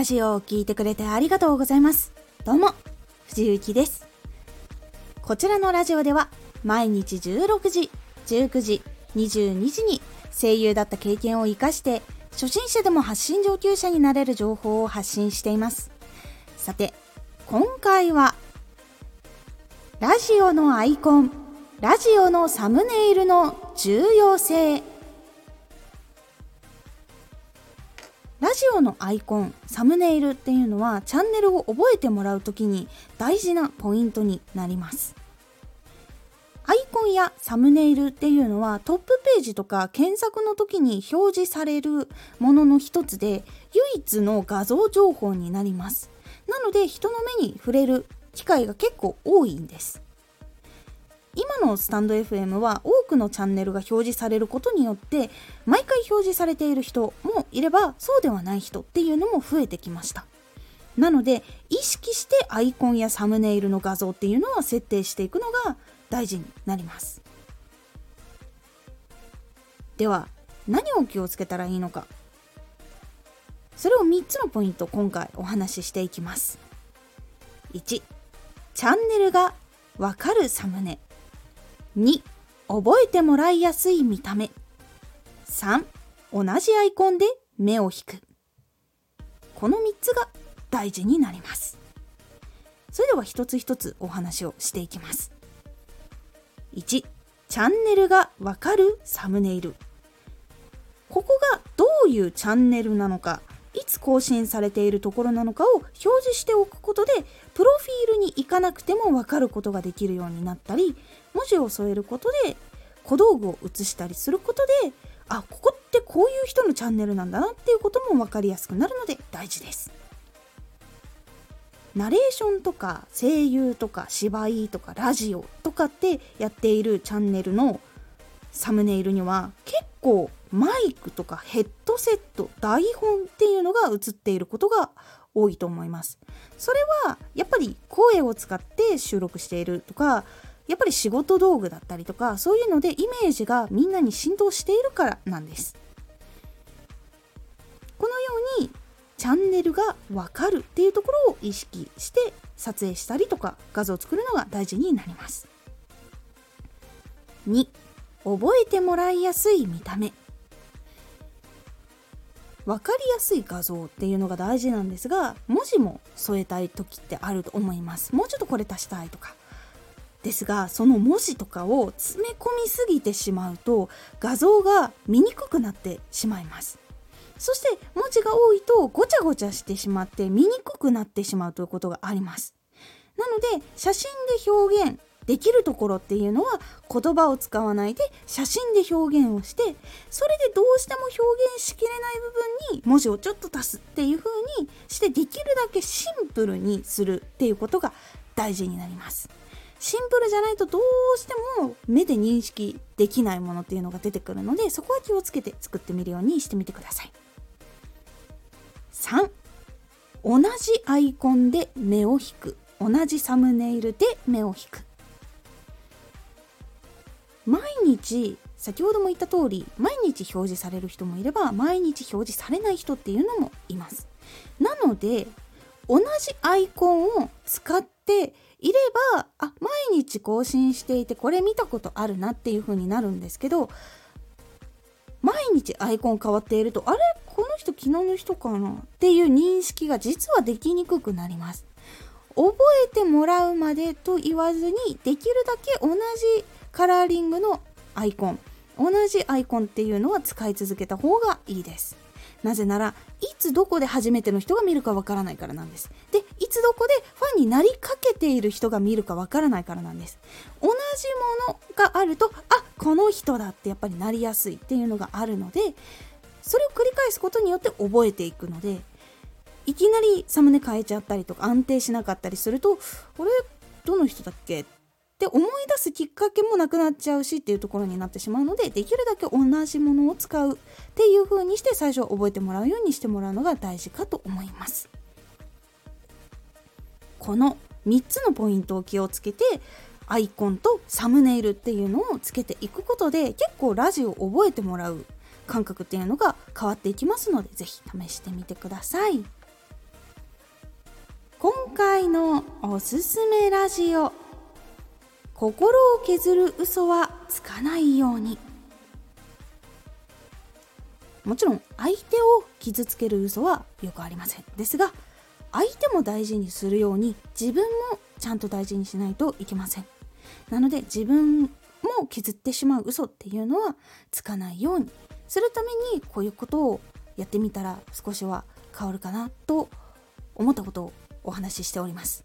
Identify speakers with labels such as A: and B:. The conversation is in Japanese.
A: ラジオを聴いてくれてありがとうございます。どうも藤幸です。こちらのラジオでは毎日16時19時22時に声優だった経験を生かして初心者でも発信上級者になれる情報を発信しています。さて今回はラジオのアイコンラジオのサムネイルの重要性ラジオのアイコンサムネイルっていうのはチャンネルを覚えてもらう時に大事なポイントになります。アイコンやサムネイルっていうのはトップページとか検索の時に表示されるものの一つで唯一の画像情報になります。なので人の目に触れる機会が結構多いんです。今のスタンド FM は多くのチャンネルが表示されることによって毎回表示されている人もいればそうではない人っていうのも増えてきました。なので意識してアイコンやサムネイルの画像っていうのは設定していくのが大事になります。では何を気をつけたらいいのか。それを3つのポイント今回お話ししていきます。1チャンネルがわかるサムネ。2覚えてもらいやすい見た目。3同じアイコンで目を引く。この3つが大事になります。それでは一つ一つお話をしていきます。1チャンネルがわかるサムネイル。ここがどういうチャンネルなのかいつ更新されているところなのかを表示しておくことでプロフィールに行かなくても分かることができるようになったり文字を添えることで小道具を写したりすることであここってこういう人のチャンネルなんだなっていうことも分かりやすくなるので大事です。ナレーションとか声優とか芝居とかラジオとかってやっているチャンネルのサムネイルには結構マイクとかヘッドセット台本っていうのが映っていることが多いと思います。それはやっぱり声を使って収録しているとかやっぱり仕事道具だったりとかそういうのでイメージがみんなに浸透しているからなんです。このようにチャンネルがわかるっていうところを意識して撮影したりとか画像を作るのが大事になります。2覚えてもらいやすい見た目。分かりやすい画像っていうのが大事なんですが文字も添えたい時ってあると思います。もうちょっとこれ足したいとか。ですがその文字とかを詰め込みすぎてしまうと画像が見にくくなってしまいます。そして文字が多いとごちゃごちゃしてしまって見にくくなってしまうということがあります。なので写真で表現できるところっていうのは言葉を使わないで写真で表現をしてそれでどうしても表現しきれない部分に文字をちょっと足すっていう風にしてできるだけシンプルにするっていうことが大事になります。シンプルじゃないとどうしても目で認識できないものっていうのが出てくるのでそこは気をつけて作ってみるようにしてみてください。3同じアイコンで目を引く。同じサムネイルで目を引く。毎日先ほども言った通り毎日表示される人もいれば毎日表示されない人っていうのもいます。なので同じアイコンを使っていればあ毎日更新していてこれ見たことあるなっていう風になるんですけど毎日アイコン変わっているとあれ？この人昨日の人かな？っていう認識が実はできにくくなります。覚えてもらうまでと言わずにできるだけ同じカラーリングのアイコン。同じアイコンっていうのは使い続けた方がいいです。なぜならいつどこで初めての人が見るかわからないからなんです。でいつどこでファンになりかけている人が見るかわからないからなんです。同じものがあるとあこの人だってやっぱりなりやすいっていうのがあるのでそれを繰り返すことによって覚えていくのでいきなりサムネ変えちゃったりとか安定しなかったりするとあれ？どの人だっけ？で思い出すきっかけもなくなっちゃうしっていうところになってしまうのでできるだけ同じものを使うっていう風にして最初覚えてもらうようにしてもらうのが大事かと思います。この3つのポイントを気をつけてアイコンとサムネイルっていうのをつけていくことで結構ラジオを覚えてもらう感覚っていうのが変わっていきますので是非試してみてください。今回のおすすめラジオ。心を削る嘘はつかないように。もちろん相手を傷つける嘘はよくありません。ですが相手も大事にするように自分もちゃんと大事にしないといけません。なので自分も削ってしまう嘘っていうのはつかないように。するためにこういうことをやってみたら少しは変わるかなと思ったことをお話ししております。